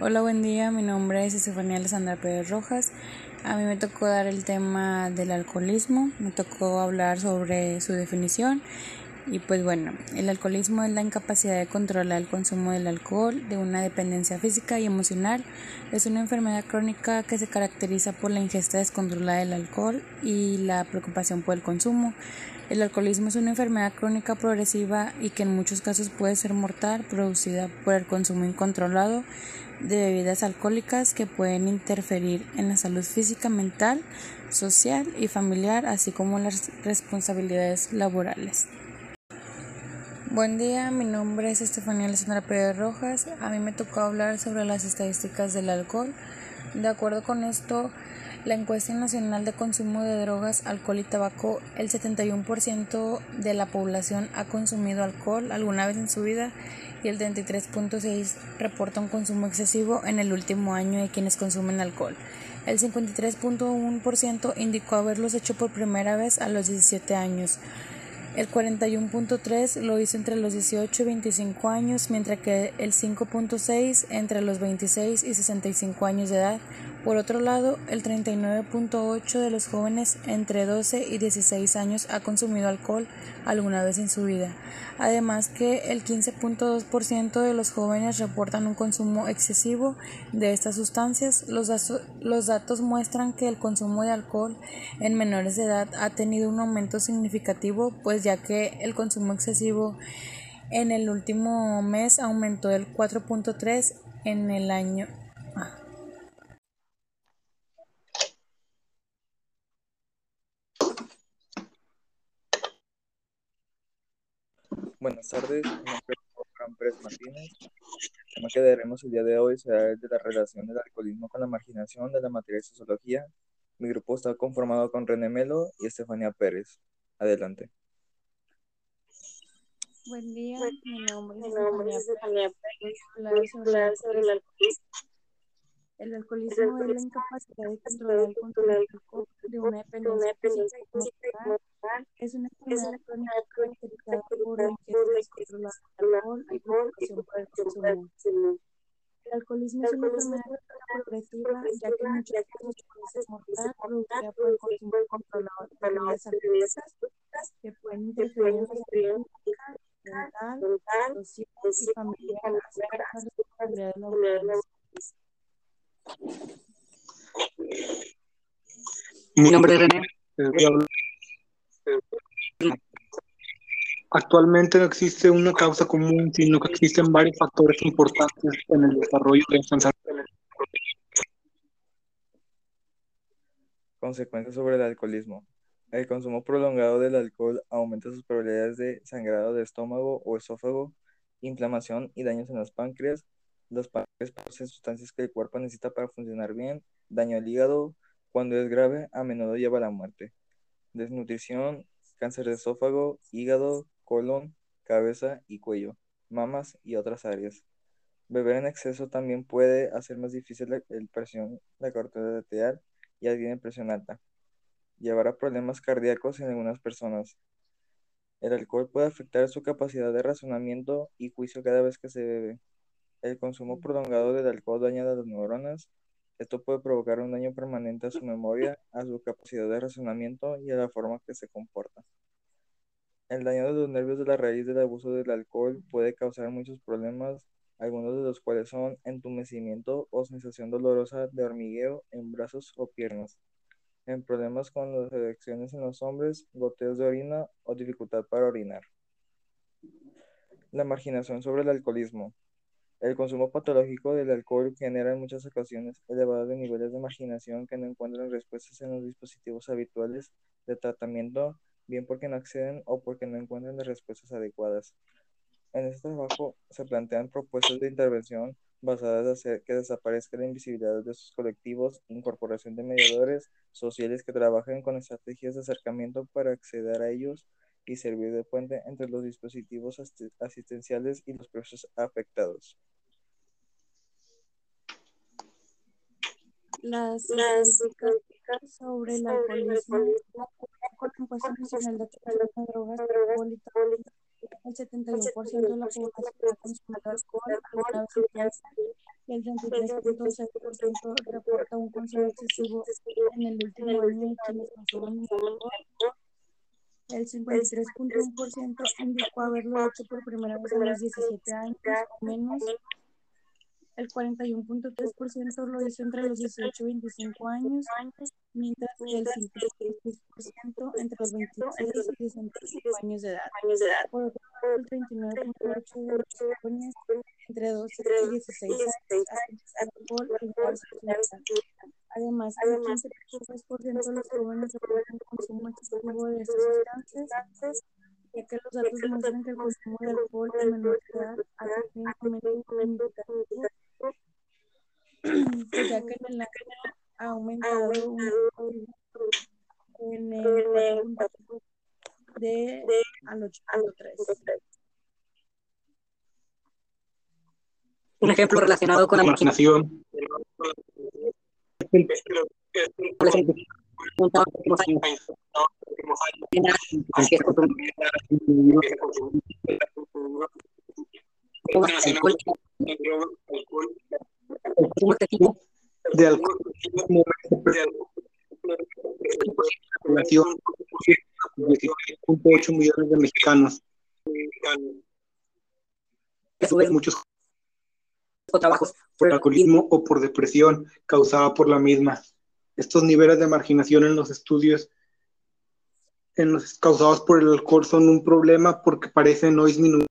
Hola, buen día. Mi nombre es Estefanía Alessandra Pérez Rojas. A mí me tocó dar el tema del alcoholismo, me tocó hablar sobre su definición y pues bueno, el alcoholismo es la incapacidad de controlar el consumo del alcohol, de una dependencia física y emocional. Es una enfermedad crónica que se caracteriza por la ingesta descontrolada del alcohol y la preocupación por el consumo. El alcoholismo es una enfermedad crónica progresiva y que en muchos casos puede ser mortal, producida por el consumo incontrolado de bebidas alcohólicas que pueden interferir en la salud física, mental, social y familiar, así como las responsabilidades laborales. Buen día, mi nombre es Estefanía Alessandra Pérez Rojas. A mí me tocó hablar sobre las estadísticas del alcohol. De acuerdo con esto, la encuesta nacional de consumo de drogas, alcohol y tabaco, el 71% de la población ha consumido alcohol alguna vez en su vida y el 33.6 reporta un consumo excesivo en el último año de quienes consumen alcohol. El 53.1% indicó haberlos hecho por primera vez a los 17 años. El 41.3 lo hizo entre los 18 y 25 años, mientras que el 5.6 entre los 26 y 65 años de edad. Por otro lado, el 39.8 de los jóvenes entre 12 y 16 años ha consumido alcohol alguna vez en su vida. Además que el 15.2% de los jóvenes reportan un consumo excesivo de estas sustancias. Los, los datos muestran que el consumo de alcohol en menores de edad ha tenido un aumento significativo, pues ya que el consumo excesivo en el último mes aumentó del 4.3 en el año Buenas tardes, mi nombre es Juan Pérez Martínez. El tema que daremos el día de hoy será el de la relación del alcoholismo con la marginación de la materia de sociología. Mi grupo está conformado con René Melo y Estefanía Pérez. Adelante. Buen día, mi nombre es Estefanía Pérez. Hablar sobre el alcoholismo. El alcoholismo es la incapacidad de controlar el alcohol de una dependencia física y emocional. Es una enfermedad crónica caracterizada por la alcohol y el alcoholismo es una enfermedad progresiva, ya que puede ser mortal, producida por el consumo incontrolado de bebidas alcohólicas que pueden interferir en la salud mental, social y familiar, así como laborales. Mi nombre es René. Actualmente no existe una causa común, sino que existen varios factores importantes en el desarrollo de esta enfermedad. Consecuencias sobre el alcoholismo. El consumo prolongado del alcohol aumenta sus probabilidades de sangrado de estómago o esófago, inflamación y daños en los páncreas, los páncreas producen sustancias que el cuerpo necesita para funcionar bien. Daño al hígado, cuando es grave, a menudo lleva a la muerte. Desnutrición, cáncer de esófago, hígado, colon, cabeza y cuello, mamas y otras áreas. Beber en exceso también puede hacer más difícil la, presión, la de arterial y alguien en presión alta. Llevar a problemas cardíacos en algunas personas. El alcohol puede afectar su capacidad de razonamiento y juicio cada vez que se bebe. El consumo prolongado del alcohol daña las neuronas. Esto puede provocar un daño permanente a su memoria, a su capacidad de razonamiento y a la forma que se comporta. El daño de los nervios de la raíz del abuso del alcohol puede causar muchos problemas, algunos de los cuales son entumecimiento o sensación dolorosa de hormigueo en brazos o piernas, en problemas con las erecciones en los hombres, goteos de orina o dificultad para orinar. La marginación sobre el alcoholismo. El consumo patológico del alcohol genera en muchas ocasiones elevados niveles de marginación que no encuentran respuestas en los dispositivos habituales de tratamiento, bien porque no acceden o porque no encuentran las respuestas adecuadas. En este trabajo se plantean propuestas de intervención basadas en hacer que desaparezca la invisibilidad de sus colectivos, incorporación de mediadores sociales que trabajen con estrategias de acercamiento para acceder a ellos y servir de puente entre los dispositivos asistenciales y los procesos afectados. Las sobre con la encuesta nacional de atención de drogas el 71% de la población ha consumido alcohol alguna vez y el 33.6% reporta un consumo excesivo en el último año quienes consumen alcohol. El 53.1% indicó haberlo hecho por primera vez a los 17 años o menos. El 41.3% lo hizo entre los 18 y 25 años, mientras que el 56% entre los 26 y 65 años de edad. Por otro lado, el 39.8% de los jóvenes entre 12 y 16 años alcohol en Además, el 15.3% de los jóvenes reportan consumo excesivo de sustancias ya que los datos muestran que el consumo de alcohol en menor edad ha tenido un aumento significativo ya que en el año ha aumentado en el 4.4 de al 8.3. Un ejemplo relacionado con la imaginación. de alcohol población 18 millones de mexicanos. muchos trabajos por alcoholismo o por depresión causada por la misma. Estos niveles de marginación en los estudios en los causados por el alcohol son un problema porque parecen no disminuir